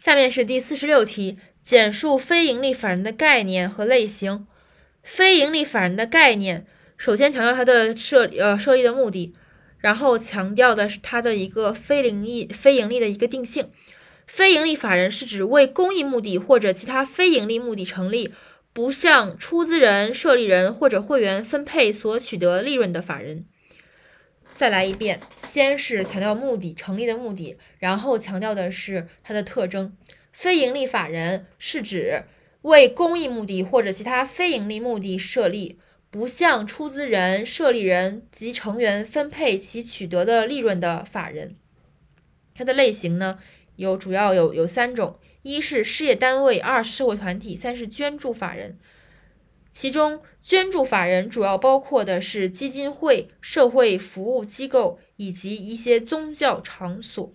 下面是第四十六题，简述非营利法人的概念和类型。非营利法人的概念，首先强调它的设呃设立的目的，然后强调的是它的一个非盈利非盈利的一个定性。非营利法人是指为公益目的或者其他非盈利目的成立，不向出资人、设立人或者会员分配所取得利润的法人。再来一遍，先是强调目的，成立的目的，然后强调的是它的特征。非营利法人是指为公益目的或者其他非营利目的设立，不向出资人、设立人及成员分配其取得的利润的法人。它的类型呢，有主要有有三种：一是事业单位，二是社会团体，三是捐助法人。其中，捐助法人主要包括的是基金会、社会服务机构以及一些宗教场所。